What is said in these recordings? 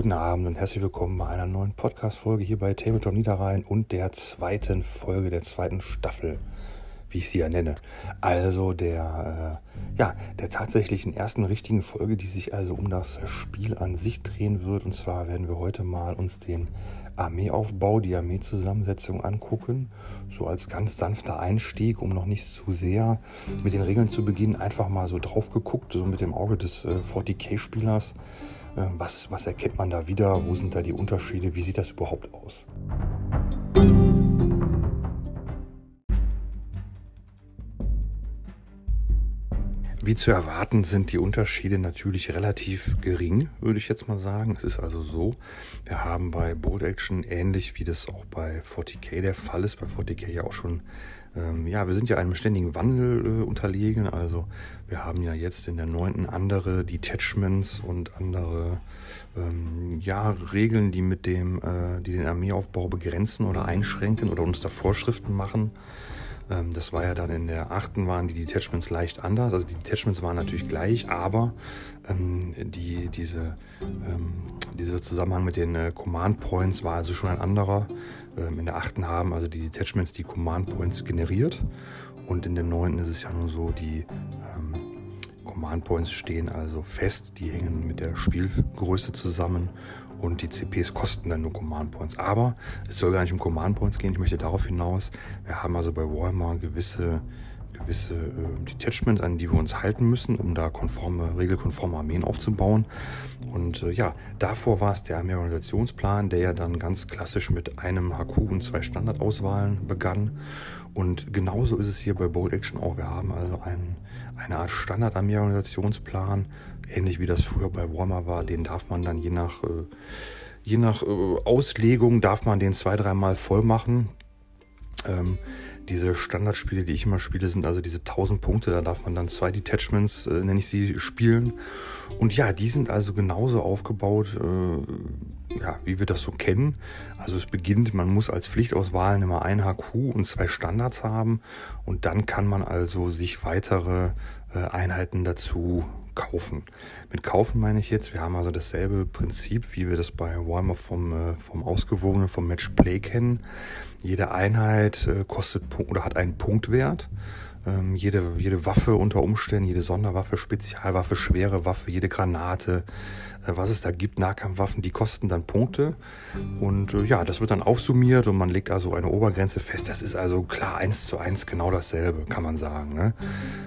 Guten Abend und herzlich willkommen bei einer neuen Podcast-Folge hier bei Tabletop Niederrhein und der zweiten Folge der zweiten Staffel, wie ich sie ja nenne. Also der, äh, ja, der tatsächlichen ersten richtigen Folge, die sich also um das Spiel an sich drehen wird. Und zwar werden wir heute mal uns den Armeeaufbau, die Armeezusammensetzung angucken. So als ganz sanfter Einstieg, um noch nicht zu sehr mit den Regeln zu beginnen. Einfach mal so drauf geguckt, so mit dem Auge des äh, 40k-Spielers. Äh, was, was erkennt man da wieder? Wo sind da die Unterschiede? Wie sieht das überhaupt aus? Wie zu erwarten sind die Unterschiede natürlich relativ gering, würde ich jetzt mal sagen. Es ist also so, wir haben bei Bold Action ähnlich wie das auch bei 40k der Fall ist, bei 40k ja auch schon ähm, ja, wir sind ja einem ständigen Wandel äh, unterlegen. Also wir haben ja jetzt in der neunten andere Detachments und andere ähm, ja, Regeln, die mit dem, äh, die den Armeeaufbau begrenzen oder einschränken oder uns da Vorschriften machen. Ähm, das war ja dann in der achten waren die Detachments leicht anders. Also die Detachments waren natürlich gleich, aber ähm, die, diese, ähm, dieser Zusammenhang mit den äh, Command Points war also schon ein anderer. Ähm, in der achten haben also die Detachments die Command Points generiert und in der neunten ist es ja nun so, die ähm, Command Points stehen also fest, die hängen mit der Spielgröße zusammen und die CPs kosten dann nur Command Points. Aber es soll gar nicht um Command Points gehen, ich möchte darauf hinaus, wir haben also bei Warhammer gewisse gewisse äh, Detachments, an die wir uns halten müssen, um da konforme, regelkonforme Armeen aufzubauen. Und äh, ja, davor war es der Armeeorganisationsplan, der ja dann ganz klassisch mit einem HQ und zwei Standardauswahlen begann. Und genauso ist es hier bei Bold Action auch. Wir haben also einen, eine Art Standard-Armeeorganisationsplan, ähnlich wie das früher bei Warhammer war. Den darf man dann je nach, äh, je nach äh, Auslegung, darf man den zwei, dreimal voll machen. Ähm, diese Standardspiele, die ich immer spiele, sind also diese 1000 Punkte. Da darf man dann zwei Detachments, äh, nenne ich sie, spielen. Und ja, die sind also genauso aufgebaut, äh, ja, wie wir das so kennen. Also es beginnt, man muss als Pflichtauswahlen immer ein HQ und zwei Standards haben. Und dann kann man also sich weitere äh, Einheiten dazu kaufen. Mit kaufen meine ich jetzt, wir haben also dasselbe Prinzip, wie wir das bei Warhammer vom, äh, vom ausgewogenen, vom Matchplay kennen. Jede Einheit äh, kostet oder hat einen Punktwert. Ähm, jede, jede Waffe unter Umständen, jede Sonderwaffe, Spezialwaffe, schwere Waffe, jede Granate, äh, was es da gibt, Nahkampfwaffen, die kosten dann Punkte. Und äh, ja, das wird dann aufsummiert und man legt also eine Obergrenze fest. Das ist also klar eins zu eins genau dasselbe, kann man sagen. Ne?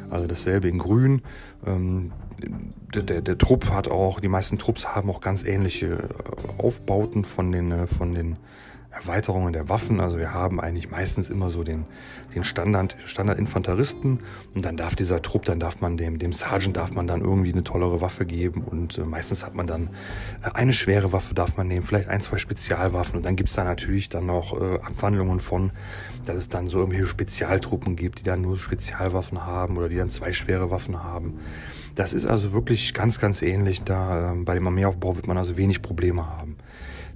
Also dasselbe in Grün. Ähm, der, der, der Trupp hat auch, die meisten Trupps haben auch ganz ähnliche äh, Aufbauten von den, äh, von den Erweiterungen der Waffen. Also wir haben eigentlich meistens immer so den, den Standard, Standard-Infanteristen und dann darf dieser Trupp, dann darf man dem, dem Sergeant darf man dann irgendwie eine tollere Waffe geben und äh, meistens hat man dann äh, eine schwere Waffe darf man nehmen, vielleicht ein, zwei Spezialwaffen und dann gibt's da natürlich dann noch äh, Abwandlungen von, dass es dann so irgendwelche Spezialtruppen gibt, die dann nur Spezialwaffen haben oder die dann zwei schwere Waffen haben. Das ist also wirklich ganz, ganz ähnlich. Da äh, bei dem Armeeaufbau wird man also wenig Probleme haben.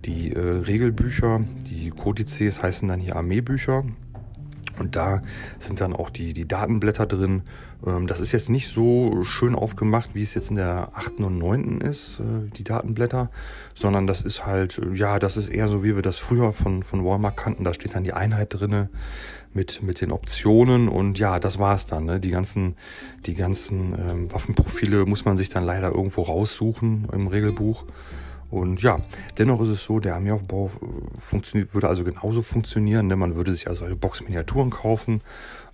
Die äh, Regelbücher, die Kodizes heißen dann hier Armeebücher. Und da sind dann auch die, die Datenblätter drin. Ähm, das ist jetzt nicht so schön aufgemacht, wie es jetzt in der 8. und 9. ist, äh, die Datenblätter, sondern das ist halt, ja, das ist eher so, wie wir das früher von, von Walmart kannten. Da steht dann die Einheit drinne mit, mit den Optionen und ja, das war's dann. Ne? Die ganzen, die ganzen ähm, Waffenprofile muss man sich dann leider irgendwo raussuchen im Regelbuch. Und ja, dennoch ist es so, der Armeeaufbau äh, funktioniert, würde also genauso funktionieren. Ne? Man würde sich also eine Box Miniaturen kaufen.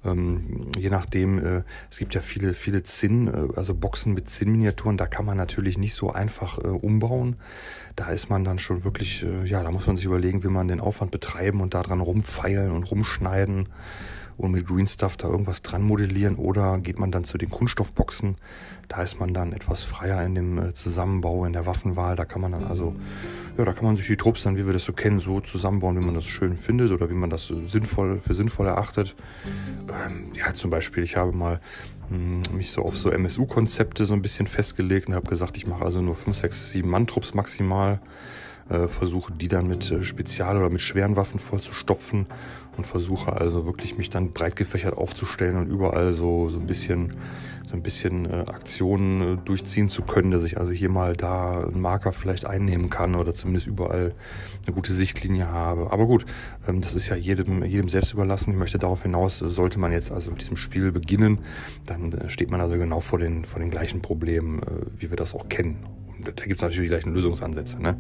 Ähm, je nachdem, äh, es gibt ja viele, viele Zinn, äh, also Boxen mit Zinn-Miniaturen, da kann man natürlich nicht so einfach äh, umbauen. Da ist man dann schon wirklich, äh, ja, da muss man sich überlegen, wie man den Aufwand betreiben und daran rumfeilen und rumschneiden und mit Green Stuff da irgendwas dran modellieren oder geht man dann zu den Kunststoffboxen. Da ist man dann etwas freier in dem äh, Zusammenbau, in der Waffenwahl. Da kann man dann also, ja, da kann man sich die Trupps dann, wie wir das so kennen, so zusammenbauen, wie man das schön findet oder wie man das sinnvoll für sinnvoll erachtet. Ähm, ja, zum Beispiel, ich habe mal hm, mich so auf so MSU-Konzepte so ein bisschen festgelegt und habe gesagt, ich mache also nur 5, 6, 7 Mann-Trupps maximal äh, versuche die dann mit äh, Spezial- oder mit schweren Waffen voll zu stopfen und versuche also wirklich mich dann breit gefächert aufzustellen und überall so, so ein bisschen so ein bisschen äh, Aktionen äh, durchziehen zu können, dass ich also hier mal da einen Marker vielleicht einnehmen kann oder zumindest überall eine gute Sichtlinie habe. Aber gut, ähm, das ist ja jedem, jedem selbst überlassen. Ich möchte darauf hinaus, sollte man jetzt also mit diesem Spiel beginnen, dann äh, steht man also genau vor den, vor den gleichen Problemen, äh, wie wir das auch kennen da gibt es natürlich die gleichen Lösungsansätze. Ne?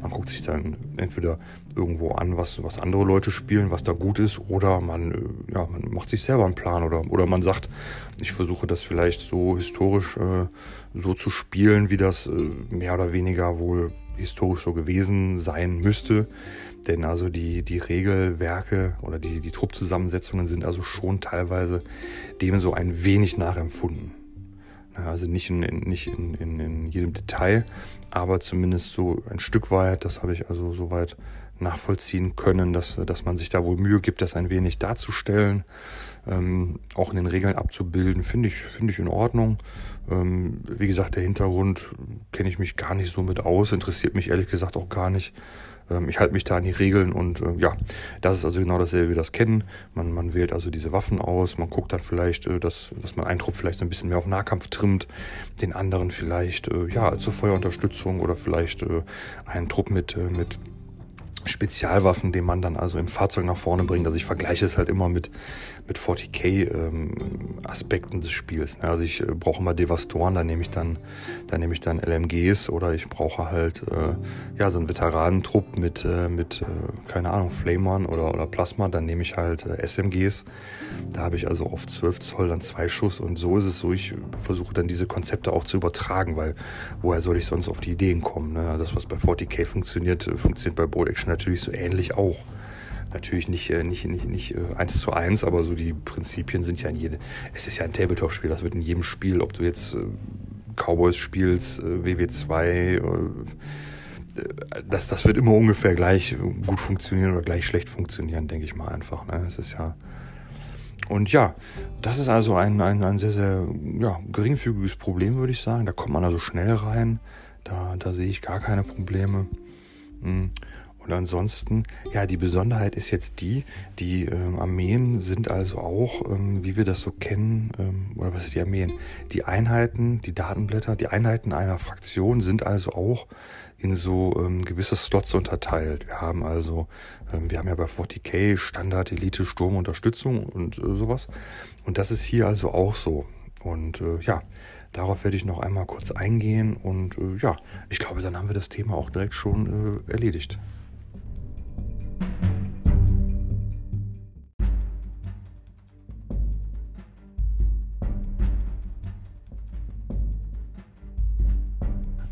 Man guckt sich dann entweder irgendwo an, was, was andere Leute spielen, was da gut ist, oder man, äh, ja, man macht sich selber einen Plan oder, oder man sagt, ich versuche das vielleicht so historisch äh, so zu spielen, wie das äh, mehr oder weniger wohl historisch so gewesen sein müsste. Denn also die, die Regelwerke oder die, die Truppzusammensetzungen sind also schon teilweise dem so ein wenig nachempfunden. Also nicht in, nicht in, in, in jedem Detail, aber zumindest so ein Stück weit, das habe ich also soweit nachvollziehen können, dass, dass man sich da wohl Mühe gibt, das ein wenig darzustellen, ähm, auch in den Regeln abzubilden, finde ich, finde ich in Ordnung. Ähm, wie gesagt, der Hintergrund kenne ich mich gar nicht so mit aus, interessiert mich ehrlich gesagt auch gar nicht. Ähm, ich halte mich da an die Regeln und äh, ja, das ist also genau dasselbe, wie das kennen. Man, man wählt also diese Waffen aus, man guckt dann vielleicht, äh, dass, dass man einen Trupp vielleicht so ein bisschen mehr auf Nahkampf trimmt, den anderen vielleicht äh, ja zur Feuerunterstützung oder vielleicht äh, einen Trupp mit, mit Spezialwaffen, den man dann also im Fahrzeug nach vorne bringt. Also ich vergleiche es halt immer mit, mit 40k-Aspekten ähm, des Spiels. Ne? Also ich äh, brauche immer Devastoren, da nehme ich dann, da nehme ich dann LMGs oder ich brauche halt äh, ja so einen Veteranentrupp mit, äh, mit äh, keine Ahnung, Flamern oder, oder Plasma, dann nehme ich halt äh, SMGs. Da habe ich also auf 12 Zoll dann zwei Schuss und so ist es so, ich versuche dann diese Konzepte auch zu übertragen, weil woher soll ich sonst auf die Ideen kommen? Ne? Das, was bei 40k funktioniert, äh, funktioniert bei Bold Action natürlich so ähnlich auch. Natürlich nicht, äh, nicht, nicht, nicht äh, eins zu eins, aber so die Prinzipien sind ja in jedem. Es ist ja ein Tabletop-Spiel, das wird in jedem Spiel, ob du jetzt äh, Cowboys spielst, WW2, das, das wird immer ungefähr gleich gut funktionieren oder gleich schlecht funktionieren, denke ich mal einfach. Ne? Es ist ja. Und ja, das ist also ein, ein, ein sehr, sehr ja, geringfügiges Problem, würde ich sagen. Da kommt man also schnell rein. Da, da sehe ich gar keine Probleme. Hm. Und ansonsten, ja, die Besonderheit ist jetzt die, die ähm, Armeen sind also auch, ähm, wie wir das so kennen, ähm, oder was ist die Armeen? Die Einheiten, die Datenblätter, die Einheiten einer Fraktion sind also auch in so ähm, gewisse Slots unterteilt. Wir haben also, ähm, wir haben ja bei 40k Standard, Elite, Sturm, Unterstützung und äh, sowas. Und das ist hier also auch so. Und äh, ja, darauf werde ich noch einmal kurz eingehen. Und äh, ja, ich glaube, dann haben wir das Thema auch direkt schon äh, erledigt.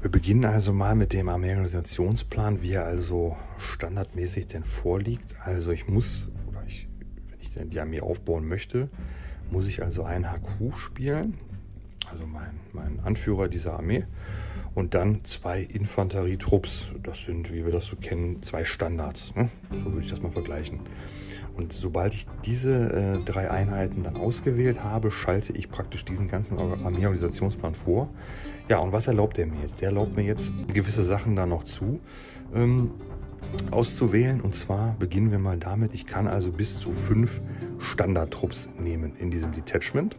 Wir beginnen also mal mit dem Armeeorganisationsplan, wie er also standardmäßig denn vorliegt. Also ich muss, oder ich, wenn ich denn die Armee aufbauen möchte, muss ich also einen HQ spielen, also mein, mein Anführer dieser Armee, und dann zwei Infanterietrupps. Das sind, wie wir das so kennen, zwei Standards. Ne? So würde ich das mal vergleichen. Und sobald ich diese äh, drei Einheiten dann ausgewählt habe, schalte ich praktisch diesen ganzen Armeeorganisationsplan vor. Ja, und was erlaubt er mir jetzt? Der erlaubt mir jetzt gewisse Sachen da noch zu. Ähm, auszuwählen. Und zwar beginnen wir mal damit, ich kann also bis zu fünf Standardtrupps nehmen in diesem Detachment.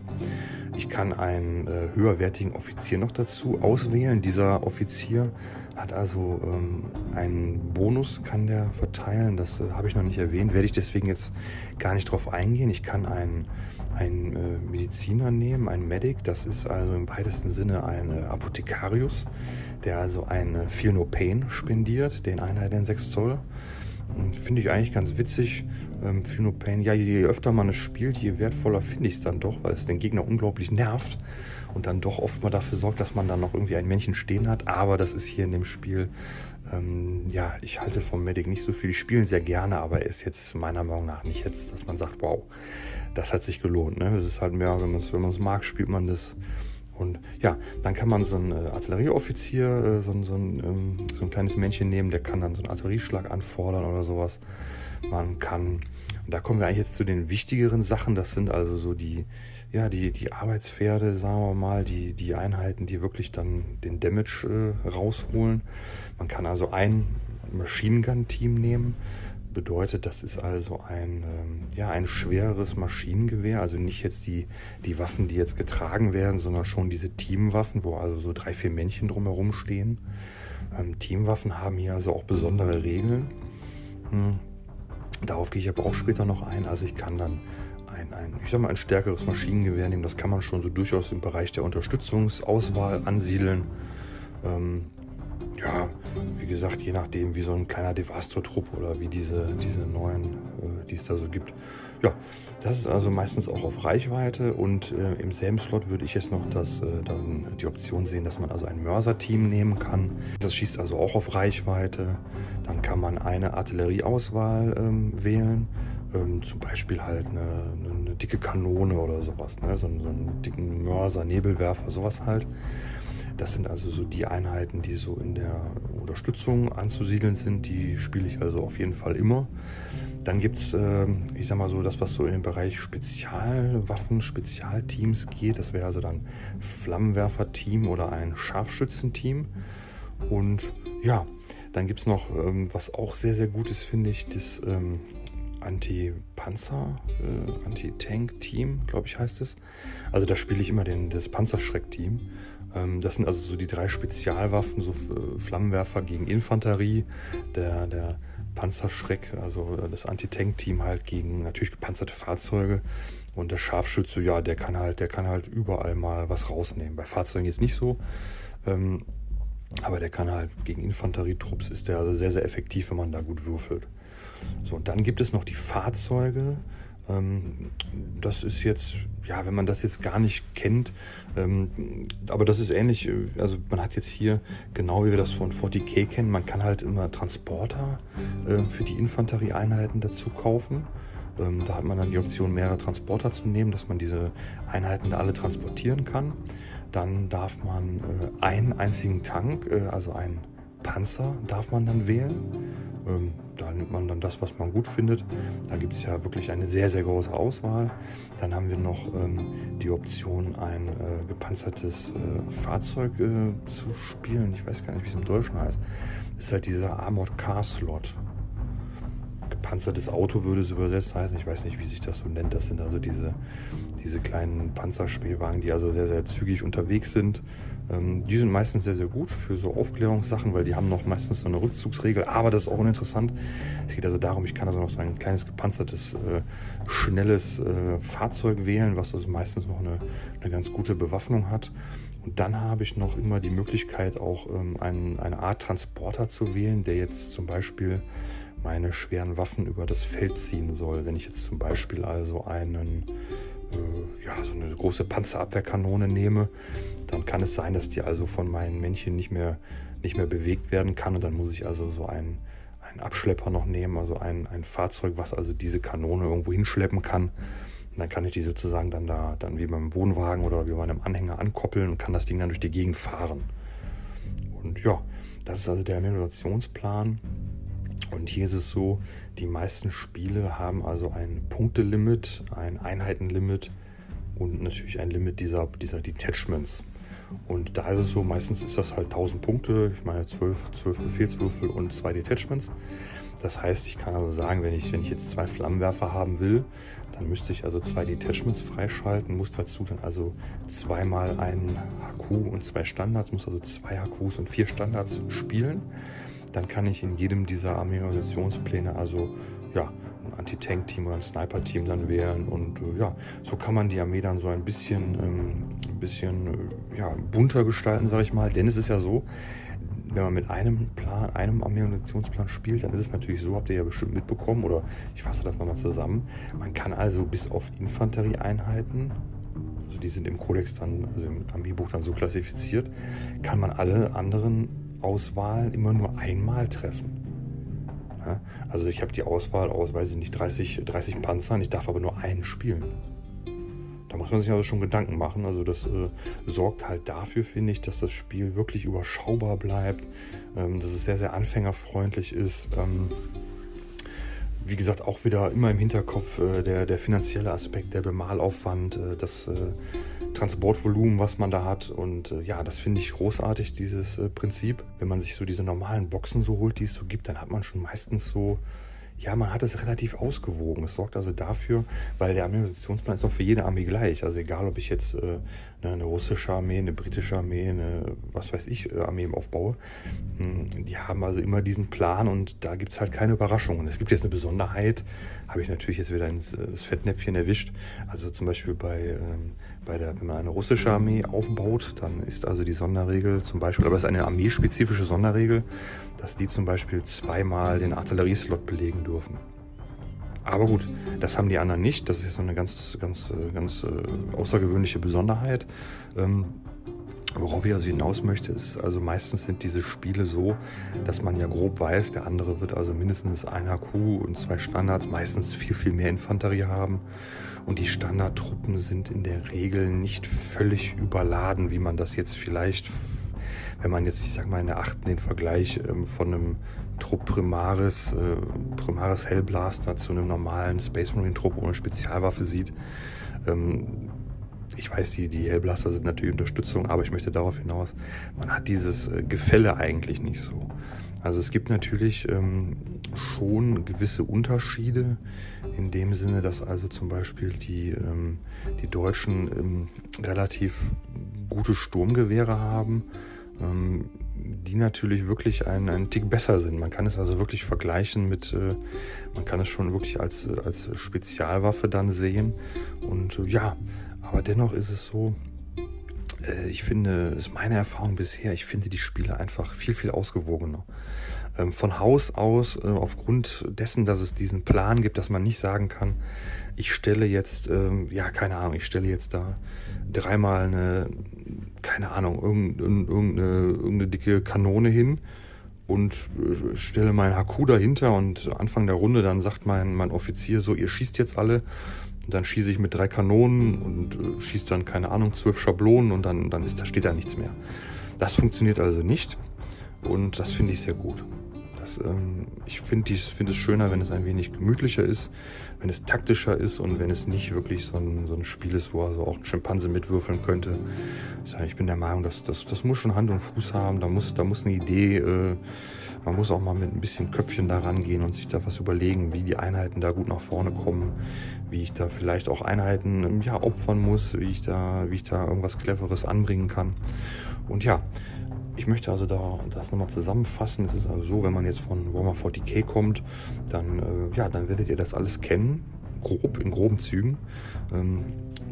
Ich kann einen äh, höherwertigen Offizier noch dazu auswählen. Dieser Offizier hat also ähm, einen Bonus, kann der verteilen. Das äh, habe ich noch nicht erwähnt, werde ich deswegen jetzt gar nicht drauf eingehen. Ich kann einen, einen äh, Mediziner nehmen, einen Medic. Das ist also im weitesten Sinne ein äh, Apothekarius, der also einen Feel No Pain spendiert, den Einheiten in 6 Zoll. Finde ich eigentlich ganz witzig. Ähm, Feel No Pain, ja, je öfter man es spielt, je wertvoller finde ich es dann doch, weil es den Gegner unglaublich nervt und dann doch oft mal dafür sorgt, dass man dann noch irgendwie ein Männchen stehen hat. Aber das ist hier in dem Spiel, ähm, ja, ich halte vom Medic nicht so viel. Die spielen sehr gerne, aber er ist jetzt meiner Meinung nach nicht jetzt, dass man sagt, wow, das hat sich gelohnt. Ne? Ist halt mehr, wenn man es wenn mag, spielt man das. Und ja, dann kann man so einen äh, Artillerieoffizier, äh, so, so, ein, ähm, so ein kleines Männchen nehmen, der kann dann so einen Artillerieschlag anfordern oder sowas. Man kann, da kommen wir eigentlich jetzt zu den wichtigeren Sachen, das sind also so die, ja, die, die Arbeitspferde, sagen wir mal, die, die Einheiten, die wirklich dann den Damage äh, rausholen. Man kann also ein, Machine Gun Team nehmen. Bedeutet, das ist also ein, ähm, ja, ein schwereres Maschinengewehr, also nicht jetzt die, die Waffen, die jetzt getragen werden, sondern schon diese Teamwaffen, wo also so drei, vier Männchen drumherum stehen. Ähm, Teamwaffen haben hier also auch besondere Regeln. Hm. Darauf gehe ich aber auch später noch ein. Also ich kann dann ein, ein, ich sag mal, ein stärkeres Maschinengewehr nehmen. Das kann man schon so durchaus im Bereich der Unterstützungsauswahl ansiedeln. Ähm, ja, wie gesagt, je nachdem, wie so ein kleiner Devastor-Trupp oder wie diese, diese neuen, äh, die es da so gibt. Ja, das ist also meistens auch auf Reichweite und äh, im selben Slot würde ich jetzt noch das, äh, dann die Option sehen, dass man also ein Mörser-Team nehmen kann. Das schießt also auch auf Reichweite. Dann kann man eine Artillerieauswahl ähm, wählen. Ähm, zum Beispiel halt eine, eine, dicke Kanone oder sowas, ne? so, so einen dicken Mörser, Nebelwerfer, sowas halt. Das sind also so die Einheiten, die so in der Unterstützung anzusiedeln sind. Die spiele ich also auf jeden Fall immer. Dann gibt es, äh, ich sag mal so, das, was so in den Bereich Spezialwaffen, Spezialteams geht. Das wäre also dann Flammenwerfer-Team oder ein Scharfschützenteam. Und ja, dann gibt es noch, ähm, was auch sehr, sehr gut ist, finde ich, das ähm, Anti-Panzer, äh, Anti-Tank-Team, glaube ich, heißt es. Also da spiele ich immer den, das Panzerschreck-Team. Ähm, das sind also so die drei Spezialwaffen, so äh, Flammenwerfer gegen Infanterie, der, der Panzerschreck, also äh, das Anti-Tank-Team halt gegen natürlich gepanzerte Fahrzeuge. Und der Scharfschütze, ja, der kann halt, der kann halt überall mal was rausnehmen. Bei Fahrzeugen jetzt nicht so. Ähm, aber der kann halt gegen Infanterietrupps ist der also sehr, sehr effektiv, wenn man da gut würfelt. So, dann gibt es noch die Fahrzeuge. Ähm, das ist jetzt, ja, wenn man das jetzt gar nicht kennt, ähm, aber das ist ähnlich, äh, also man hat jetzt hier, genau wie wir das von 40k kennen, man kann halt immer Transporter äh, für die Infanterieeinheiten dazu kaufen. Ähm, da hat man dann die Option, mehrere Transporter zu nehmen, dass man diese Einheiten da alle transportieren kann. Dann darf man äh, einen einzigen Tank, also einen Panzer, darf man dann wählen. Ähm, da nimmt man dann das, was man gut findet. Da gibt es ja wirklich eine sehr, sehr große Auswahl. Dann haben wir noch ähm, die Option, ein äh, gepanzertes äh, Fahrzeug äh, zu spielen. Ich weiß gar nicht, wie es im Deutschen heißt. Das ist halt dieser Armored Car Slot. Gepanzertes Auto würde es übersetzt heißen. Ich weiß nicht, wie sich das so nennt. Das sind also diese, diese kleinen Panzerspielwagen, die also sehr, sehr zügig unterwegs sind ähm, die sind meistens sehr, sehr gut für so Aufklärungssachen, weil die haben noch meistens so eine Rückzugsregel. Aber das ist auch uninteressant. Es geht also darum, ich kann also noch so ein kleines gepanzertes, äh, schnelles äh, Fahrzeug wählen, was also meistens noch eine, eine ganz gute Bewaffnung hat. Und dann habe ich noch immer die Möglichkeit, auch ähm, einen, eine Art Transporter zu wählen, der jetzt zum Beispiel meine schweren Waffen über das Feld ziehen soll. Wenn ich jetzt zum Beispiel also einen äh, ja, so eine große Panzerabwehrkanone nehme, dann kann es sein, dass die also von meinen Männchen nicht mehr, nicht mehr bewegt werden kann. Und dann muss ich also so einen, einen Abschlepper noch nehmen, also ein, ein Fahrzeug, was also diese Kanone irgendwo hinschleppen kann. Und dann kann ich die sozusagen dann da, dann wie beim Wohnwagen oder wie bei einem Anhänger ankoppeln und kann das Ding dann durch die Gegend fahren. Und ja, das ist also der Meliorationsplan. Und hier ist es so, die meisten Spiele haben also ein Punktelimit, ein Einheitenlimit und natürlich ein Limit dieser, dieser Detachments. Und da ist es so, meistens ist das halt 1000 Punkte, ich meine 12, 12 Befehlswürfel und zwei Detachments. Das heißt, ich kann also sagen, wenn ich, wenn ich jetzt zwei Flammenwerfer haben will, dann müsste ich also zwei Detachments freischalten, muss dazu dann also zweimal einen HQ und zwei Standards, muss also zwei HQs und vier Standards spielen dann kann ich in jedem dieser Armeeorganisationspläne also ja, ein Anti-Tank-Team oder ein Sniper-Team dann wählen. Und äh, ja, so kann man die Armee dann so ein bisschen, ähm, ein bisschen äh, ja, bunter gestalten, sage ich mal. Denn es ist ja so, wenn man mit einem Plan, einem Armeeorganisationsplan spielt, dann ist es natürlich so, habt ihr ja bestimmt mitbekommen, oder ich fasse das nochmal zusammen. Man kann also bis auf Infanterieeinheiten, also die sind im Kodex dann, also im Armeebuch dann so klassifiziert, kann man alle anderen Auswahl immer nur einmal treffen. Ja, also ich habe die Auswahl aus, weiß ich nicht, 30, 30 Panzern, ich darf aber nur einen spielen. Da muss man sich also schon Gedanken machen. Also das äh, sorgt halt dafür, finde ich, dass das Spiel wirklich überschaubar bleibt, ähm, dass es sehr, sehr anfängerfreundlich ist. Ähm, wie gesagt, auch wieder immer im Hinterkopf äh, der, der finanzielle Aspekt, der Bemalaufwand, äh, das äh, Transportvolumen, was man da hat. Und äh, ja, das finde ich großartig, dieses äh, Prinzip. Wenn man sich so diese normalen Boxen so holt, die es so gibt, dann hat man schon meistens so ja, man hat es relativ ausgewogen. Es sorgt also dafür, weil der Ammunitionsplan ist auch für jede Armee gleich. Also egal, ob ich jetzt äh, eine russische Armee, eine britische Armee, eine was weiß ich, äh, Armee aufbaue, hm, die haben also immer diesen Plan und da gibt es halt keine Überraschungen. Es gibt jetzt eine Besonderheit, habe ich natürlich jetzt wieder ins äh, das Fettnäpfchen erwischt. Also zum Beispiel bei, ähm, bei der, wenn man eine russische Armee aufbaut, dann ist also die Sonderregel zum Beispiel, aber es ist eine armeespezifische Sonderregel, dass die zum Beispiel zweimal den Artillerieslot belegen dürfen. Aber gut, das haben die anderen nicht. Das ist so eine ganz, ganz, ganz äh, außergewöhnliche Besonderheit. Ähm, Worauf ich also hinaus möchte, ist, also meistens sind diese Spiele so, dass man ja grob weiß, der andere wird also mindestens ein HQ und zwei Standards, meistens viel, viel mehr Infanterie haben. Und die Standardtruppen sind in der Regel nicht völlig überladen, wie man das jetzt vielleicht wenn man jetzt, ich sag mal, in der achten den Vergleich ähm, von einem Trupp Primaris, äh, Primaris Hellblaster zu einem normalen Space Marine Trupp ohne Spezialwaffe sieht. Ähm, ich weiß, die, die Hellblaster sind natürlich Unterstützung, aber ich möchte darauf hinaus, man hat dieses äh, Gefälle eigentlich nicht so. Also es gibt natürlich ähm, schon gewisse Unterschiede in dem Sinne, dass also zum Beispiel die, ähm, die Deutschen ähm, relativ gute Sturmgewehre haben ähm, die natürlich wirklich einen, einen Tick besser sind. Man kann es also wirklich vergleichen mit, äh, man kann es schon wirklich als, als Spezialwaffe dann sehen. Und äh, ja, aber dennoch ist es so, ich finde, das ist meine Erfahrung bisher, ich finde die Spiele einfach viel, viel ausgewogener. Ähm, von Haus aus, äh, aufgrund dessen, dass es diesen Plan gibt, dass man nicht sagen kann, ich stelle jetzt, ähm, ja, keine Ahnung, ich stelle jetzt da dreimal eine, keine Ahnung, irgendeine, irgendeine, dicke Kanone hin und äh, stelle meinen HQ dahinter und Anfang der Runde dann sagt mein, mein Offizier so, ihr schießt jetzt alle. Und dann schieße ich mit drei Kanonen und äh, schieße dann, keine Ahnung, zwölf Schablonen und dann, dann ist, da steht da nichts mehr. Das funktioniert also nicht und das finde ich sehr gut. Das, ähm, ich finde find es schöner, wenn es ein wenig gemütlicher ist, wenn es taktischer ist und wenn es nicht wirklich so ein, so ein Spiel ist, wo also auch ein Schimpanse mitwürfeln könnte. Ich bin der Meinung, dass das, das muss schon Hand und Fuß haben, da muss, da muss eine Idee, äh, man muss auch mal mit ein bisschen Köpfchen da rangehen und sich da was überlegen, wie die Einheiten da gut nach vorne kommen, wie ich da vielleicht auch Einheiten ja, opfern muss, wie ich da, wie ich da irgendwas Cleveres anbringen kann. Und ja, ich möchte also da das nochmal zusammenfassen. Es ist also so, wenn man jetzt von Warhammer 40k kommt, dann, äh, ja, dann werdet ihr das alles kennen, grob, in groben Zügen. Ähm,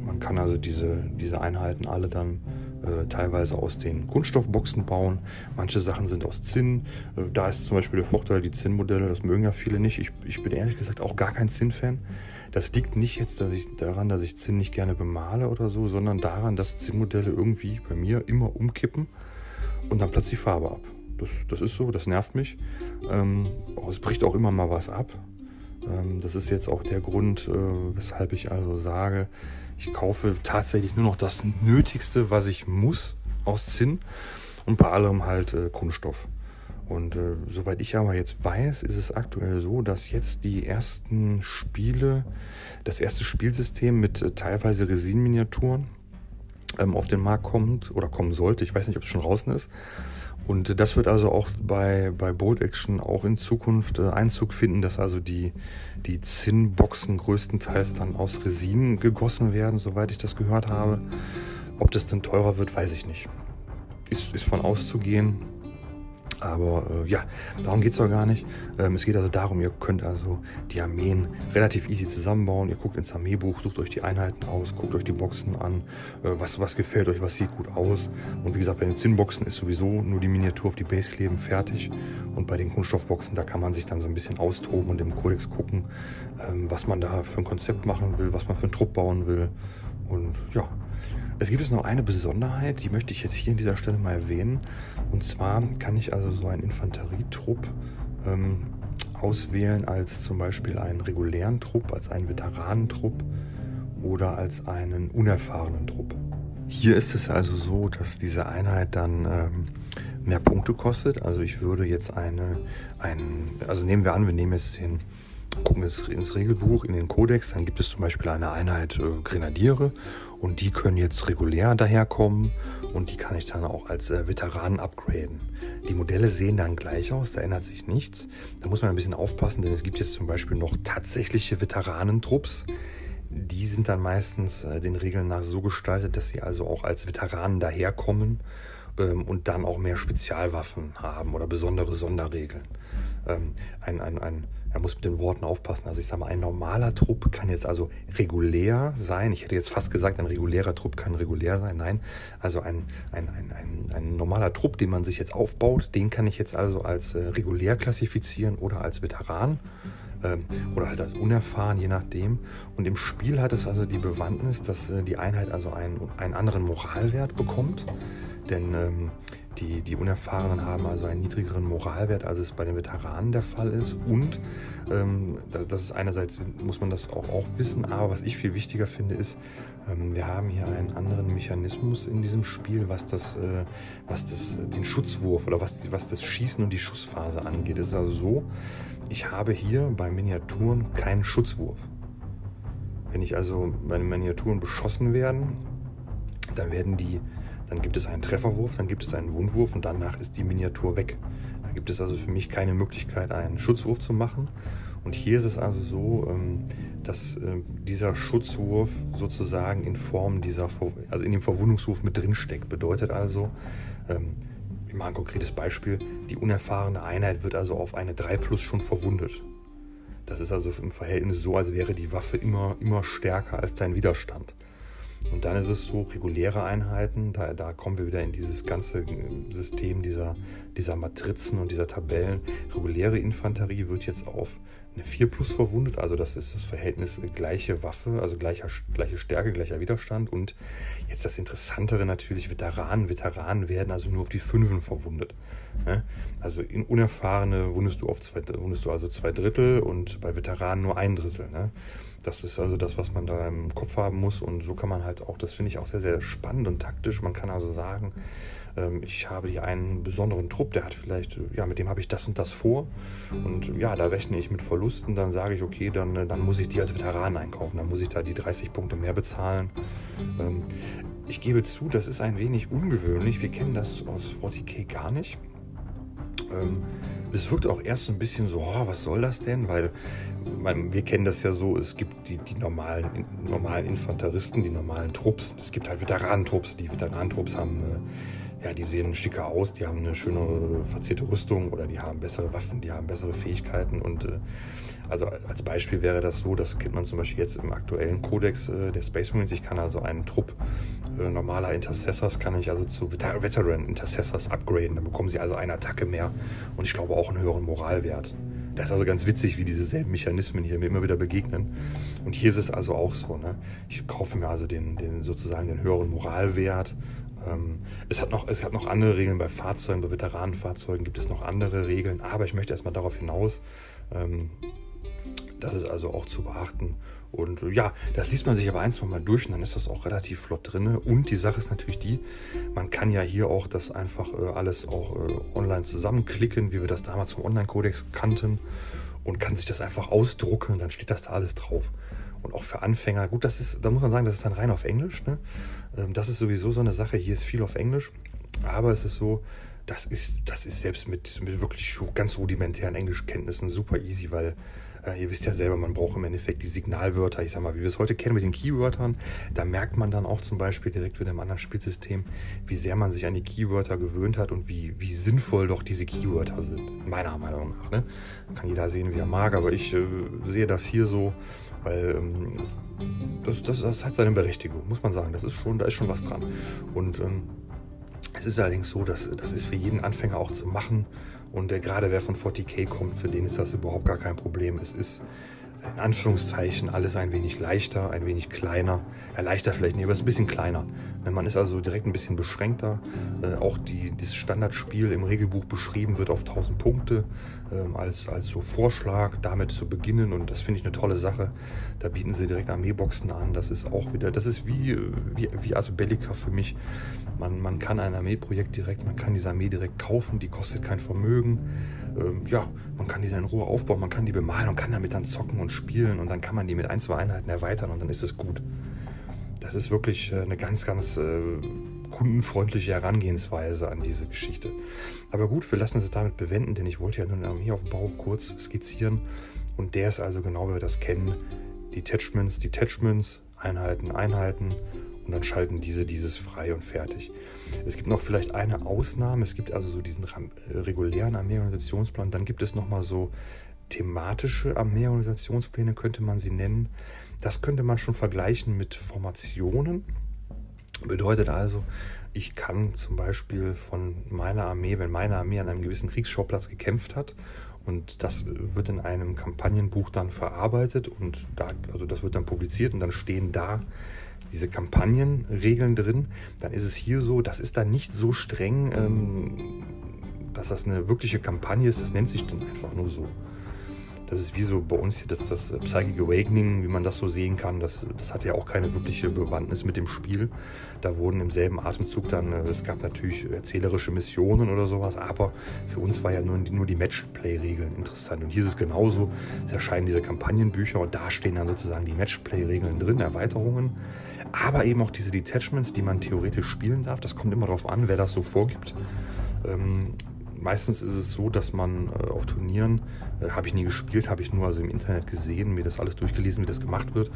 man kann also diese, diese Einheiten alle dann äh, teilweise aus den Kunststoffboxen bauen. Manche Sachen sind aus Zinn. Äh, da ist zum Beispiel der Vorteil, die Zinn-Modelle, das mögen ja viele nicht. Ich, ich bin ehrlich gesagt auch gar kein Zinn-Fan. Das liegt nicht jetzt dass ich, daran, dass ich Zinn nicht gerne bemale oder so, sondern daran, dass Zinn-Modelle irgendwie bei mir immer umkippen und dann platzt die Farbe ab. Das, das ist so, das nervt mich. Ähm, es bricht auch immer mal was ab. Ähm, das ist jetzt auch der Grund, äh, weshalb ich also sage, ich kaufe tatsächlich nur noch das Nötigste, was ich muss aus Zinn und bei allem halt äh, Kunststoff. Und äh, soweit ich aber jetzt weiß, ist es aktuell so, dass jetzt die ersten Spiele, das erste Spielsystem mit äh, teilweise Resin-Miniaturen ähm, auf den Markt kommt oder kommen sollte. Ich weiß nicht, ob es schon draußen ist. Und das wird also auch bei, bei Bold Action auch in Zukunft äh, Einzug finden, dass also die, die Zinnboxen größtenteils dann aus Resin gegossen werden, soweit ich das gehört habe. Ob das dann teurer wird, weiß ich nicht. Ist, ist von auszugehen. Aber äh, ja, darum geht es auch gar nicht. Ähm, es geht also darum, ihr könnt also die Armeen relativ easy zusammenbauen. Ihr guckt ins Armeebuch, sucht euch die Einheiten aus, guckt euch die Boxen an, äh, was, was gefällt euch, was sieht gut aus. Und wie gesagt, bei den Zinnboxen ist sowieso nur die Miniatur auf die Base kleben, fertig. Und bei den Kunststoffboxen, da kann man sich dann so ein bisschen austoben und im Kodex gucken, ähm, was man da für ein Konzept machen will, was man für einen Trupp bauen will. Und ja, es gibt jetzt noch eine Besonderheit, die möchte ich jetzt hier an dieser Stelle mal erwähnen. Und zwar kann ich also so einen Infanterietrupp ähm, auswählen als zum Beispiel einen regulären Trupp, als einen Veteranentrupp oder als einen unerfahrenen Trupp. Hier ist es also so, dass diese Einheit dann ähm, mehr Punkte kostet. Also ich würde jetzt eine, einen, also nehmen wir an, wir nehmen jetzt den gucken wir ins Regelbuch, in den Kodex, dann gibt es zum Beispiel eine Einheit äh, Grenadiere und die können jetzt regulär daherkommen und die kann ich dann auch als äh, Veteranen upgraden. Die Modelle sehen dann gleich aus, da ändert sich nichts. Da muss man ein bisschen aufpassen, denn es gibt jetzt zum Beispiel noch tatsächliche Veteranentrupps. Die sind dann meistens äh, den Regeln nach so gestaltet, dass sie also auch als Veteranen daherkommen ähm, und dann auch mehr Spezialwaffen haben oder besondere Sonderregeln. Ähm, ein, ein, ein er muss mit den Worten aufpassen. Also ich sage mal, ein normaler Trupp kann jetzt also regulär sein. Ich hätte jetzt fast gesagt, ein regulärer Trupp kann regulär sein. Nein, also ein, ein, ein, ein, ein normaler Trupp, den man sich jetzt aufbaut, den kann ich jetzt also als äh, regulär klassifizieren oder als Veteran ähm, oder halt als unerfahren, je nachdem. Und im Spiel hat es also die Bewandtnis, dass äh, die Einheit also einen, einen anderen Moralwert bekommt. Denn ähm, die, die Unerfahrenen haben also einen niedrigeren Moralwert, als es bei den Veteranen der Fall ist. Und ähm, das, das, ist einerseits, muss man das auch, auch wissen, aber was ich viel wichtiger finde, ist, ähm, wir haben hier einen anderen Mechanismus in diesem Spiel, was, das, äh, was das, den Schutzwurf oder was, was das Schießen und die Schussphase angeht. Es ist also so, ich habe hier bei Miniaturen keinen Schutzwurf. Wenn ich also bei den Miniaturen beschossen werden, dann werden die dann gibt es einen Trefferwurf, dann gibt es einen Wundwurf und danach ist die Miniatur weg. Da gibt es also für mich keine Möglichkeit, einen Schutzwurf zu machen. Und hier ist es also so, ähm, dass äh, dieser Schutzwurf sozusagen in Form dieser, also in dem Verwundungswurf mit drin steckt. Bedeutet also, ähm, ich mache ein konkretes Beispiel, die unerfahrene Einheit wird also auf eine 3 plus schon verwundet. Das ist also im Verhältnis so, als wäre die Waffe immer, immer stärker als sein Widerstand. Und dann ist es so, reguläre Einheiten, da, da kommen wir wieder in dieses ganze äh, System dieser, dieser Matrizen und dieser Tabellen. Reguläre Infanterie wird jetzt auf eine 4 plus verwundet, also das ist das Verhältnis äh, gleiche Waffe, also gleicher, gleiche Stärke, gleicher Widerstand. Und jetzt das Interessantere natürlich, Veteranen. Veteranen werden also nur auf die Fünfen verwundet. Ne? Also in Unerfahrene wundest du, auf zwei, wundest du also zwei Drittel und bei Veteranen nur ein Drittel. Das ist also das, was man da im Kopf haben muss. Und so kann man halt auch, das finde ich auch sehr, sehr spannend und taktisch. Man kann also sagen, ähm, ich habe hier einen besonderen Trupp, der hat vielleicht, ja, mit dem habe ich das und das vor. Und ja, da rechne ich mit Verlusten. Dann sage ich, okay, dann, äh, dann muss ich die als Veteran einkaufen. Dann muss ich da die 30 Punkte mehr bezahlen. Ähm, ich gebe zu, das ist ein wenig ungewöhnlich. Wir kennen das aus 40k gar nicht. Ähm, es wirkt auch erst so ein bisschen so, oh, was soll das denn? Weil man, wir kennen das ja so, es gibt die, die normalen, normalen Infanteristen, die normalen Trupps. Es gibt halt Veteranentrupps. Die Veteranentrupps haben äh, ja, die sehen schicker aus, die haben eine schöne verzierte Rüstung oder die haben bessere Waffen, die haben bessere Fähigkeiten. Und äh, also als Beispiel wäre das so, das kennt man zum Beispiel jetzt im aktuellen Kodex äh, der Space Marines. Ich kann also einen Trupp äh, normaler Intercessors, kann ich also zu Veter Veteran Intercessors upgraden. Dann bekommen sie also eine Attacke mehr und ich glaube auch einen höheren Moralwert. Das ist also ganz witzig, wie diese selben Mechanismen hier mir immer wieder begegnen. Und hier ist es also auch so. Ne? Ich kaufe mir also den, den sozusagen den höheren Moralwert ähm, es, hat noch, es hat noch andere Regeln bei Fahrzeugen, bei Veteranenfahrzeugen gibt es noch andere Regeln, aber ich möchte erstmal darauf hinaus, ähm, das ist also auch zu beachten. Und äh, ja, das liest man sich aber ein, zwei Mal durch und dann ist das auch relativ flott drin. Und die Sache ist natürlich die, man kann ja hier auch das einfach äh, alles auch äh, online zusammenklicken, wie wir das damals vom Online-Kodex kannten und kann sich das einfach ausdrucken dann steht das da alles drauf. Und auch für Anfänger, gut, das ist, da muss man sagen, das ist dann rein auf Englisch. Ne? Ähm, das ist sowieso so eine Sache. Hier ist viel auf Englisch. Aber es ist so, das ist, das ist selbst mit, mit wirklich ganz rudimentären Englischkenntnissen super easy, weil äh, ihr wisst ja selber, man braucht im Endeffekt die Signalwörter. Ich sag mal, wie wir es heute kennen mit den Keywörtern. Da merkt man dann auch zum Beispiel direkt wieder im anderen Spielsystem, wie sehr man sich an die Keywörter gewöhnt hat und wie, wie sinnvoll doch diese Keywörter sind. Meiner Meinung nach. Ne? Kann jeder sehen, wie er mag, aber ich äh, sehe das hier so, weil ähm, das, das, das, hat seine Berechtigung, muss man sagen. Das ist schon, da ist schon was dran. Und ähm, es ist allerdings so, dass das ist für jeden Anfänger auch zu machen. Und äh, gerade wer von 40k kommt, für den ist das überhaupt gar kein Problem. Es ist in Anführungszeichen alles ein wenig leichter, ein wenig kleiner. Ja, leichter vielleicht nicht, aber es ist ein bisschen kleiner. Man ist also direkt ein bisschen beschränkter. Äh, auch die, das Standardspiel im Regelbuch beschrieben wird auf 1000 Punkte äh, als, als so Vorschlag, damit zu beginnen. Und das finde ich eine tolle Sache. Da bieten sie direkt Armeeboxen an. Das ist auch wieder, das ist wie, wie, wie Asbellica für mich. Man, man kann ein Armeeprojekt direkt, man kann diese Armee direkt kaufen, die kostet kein Vermögen. Ähm, ja, man kann die dann in Ruhe aufbauen, man kann die bemalen und kann damit dann zocken und spielen und dann kann man die mit ein, zwei Einheiten erweitern und dann ist es gut. Das ist wirklich äh, eine ganz, ganz äh, kundenfreundliche Herangehensweise an diese Geschichte. Aber gut, wir lassen es damit bewenden, denn ich wollte ja nur den Armeeaufbau kurz skizzieren. Und der ist also genau, wie wir das kennen. Detachments, Detachments, Einheiten, Einheiten. Und dann schalten diese dieses frei und fertig. Es gibt noch vielleicht eine Ausnahme. Es gibt also so diesen äh, regulären Armeeorganisationsplan. Dann gibt es nochmal so thematische Armeeorganisationspläne, könnte man sie nennen. Das könnte man schon vergleichen mit Formationen. Bedeutet also, ich kann zum Beispiel von meiner Armee, wenn meine Armee an einem gewissen Kriegsschauplatz gekämpft hat und das wird in einem Kampagnenbuch dann verarbeitet und da, also das wird dann publiziert und dann stehen da diese Kampagnenregeln drin, dann ist es hier so, das ist dann nicht so streng, ähm, dass das eine wirkliche Kampagne ist, das nennt sich dann einfach nur so. Das ist wie so bei uns hier das, das Psychic Awakening, wie man das so sehen kann. Das, das hat ja auch keine wirkliche Bewandtnis mit dem Spiel. Da wurden im selben Atemzug dann, äh, es gab natürlich erzählerische Missionen oder sowas, aber für uns war ja nur, nur die Matchplay-Regeln interessant. Und hier ist es genauso. Es erscheinen diese Kampagnenbücher und da stehen dann sozusagen die Matchplay-Regeln drin, Erweiterungen. Aber eben auch diese Detachments, die man theoretisch spielen darf. Das kommt immer darauf an, wer das so vorgibt. Ähm, meistens ist es so, dass man äh, auf Turnieren, äh, habe ich nie gespielt, habe ich nur also im Internet gesehen, mir das alles durchgelesen, wie das gemacht wird.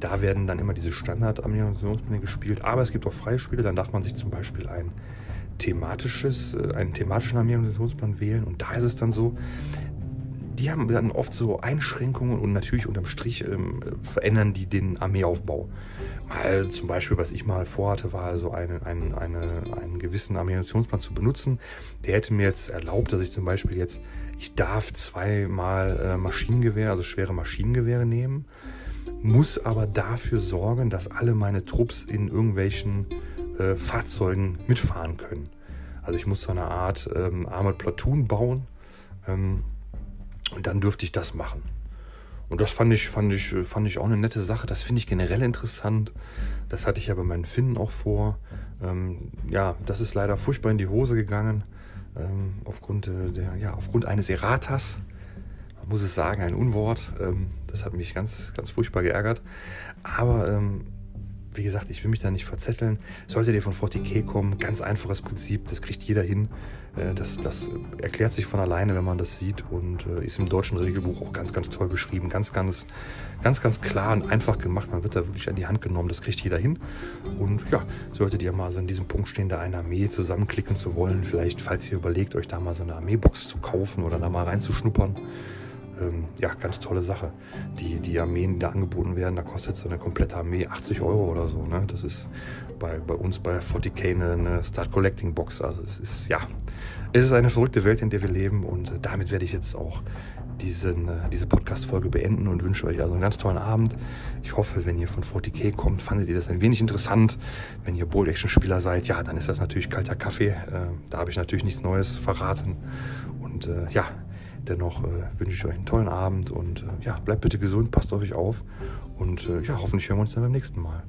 Da werden dann immer diese Standard-Ammunitionspläne gespielt, aber es gibt auch freie Spiele, dann darf man sich zum Beispiel ein thematisches, äh, einen thematischen Armeeorganisationsplan wählen und da ist es dann so, die haben dann oft so Einschränkungen und natürlich unterm Strich ähm, verändern die den Armeeaufbau. Mal zum Beispiel, was ich mal vorhatte, war also eine, eine, eine, einen gewissen Armeeamunitionsplan zu benutzen. Der hätte mir jetzt erlaubt, dass ich zum Beispiel jetzt, ich darf zweimal äh, Maschinengewehr, also schwere Maschinengewehre nehmen, muss aber dafür sorgen, dass alle meine Trupps in irgendwelchen äh, Fahrzeugen mitfahren können. Also ich muss so eine Art ähm, Armored Platoon bauen. Ähm, und dann dürfte ich das machen. Und das fand ich, fand ich, fand ich auch eine nette Sache. Das finde ich generell interessant. Das hatte ich ja bei meinen Finnen auch vor. Ähm, ja, das ist leider furchtbar in die Hose gegangen. Ähm, aufgrund, äh, der, ja, aufgrund eines Erratas. Man muss es sagen, ein Unwort. Ähm, das hat mich ganz, ganz furchtbar geärgert. Aber ähm, wie gesagt, ich will mich da nicht verzetteln. Solltet ihr von 40k kommen, ganz einfaches Prinzip, das kriegt jeder hin. Äh, das, das erklärt sich von alleine, wenn man das sieht und äh, ist im deutschen Regelbuch auch ganz, ganz toll beschrieben. Ganz, ganz, ganz, ganz klar und einfach gemacht. Man wird da wirklich an die Hand genommen. Das kriegt jeder hin. Und ja, solltet ihr mal so in diesem Punkt stehen, da eine Armee zusammenklicken zu wollen, vielleicht, falls ihr überlegt, euch da mal so eine Armeebox zu kaufen oder da mal reinzuschnuppern, ähm, ja, ganz tolle Sache. Die, die Armeen, die da angeboten werden, da kostet so eine komplette Armee 80 Euro oder so. Ne? Das ist bei, bei uns bei 40k eine, eine Start Collecting Box. Also es ist, ja, es ist eine verrückte Welt, in der wir leben und damit werde ich jetzt auch diesen, äh, diese Podcast-Folge beenden und wünsche euch also einen ganz tollen Abend. Ich hoffe, wenn ihr von 40k kommt, fandet ihr das ein wenig interessant. Wenn ihr Bold-Action-Spieler seid, ja, dann ist das natürlich kalter Kaffee. Äh, da habe ich natürlich nichts Neues verraten. Und äh, ja, Dennoch äh, wünsche ich euch einen tollen Abend und äh, ja, bleibt bitte gesund, passt auf euch auf und äh, ja, hoffentlich hören wir uns dann beim nächsten Mal.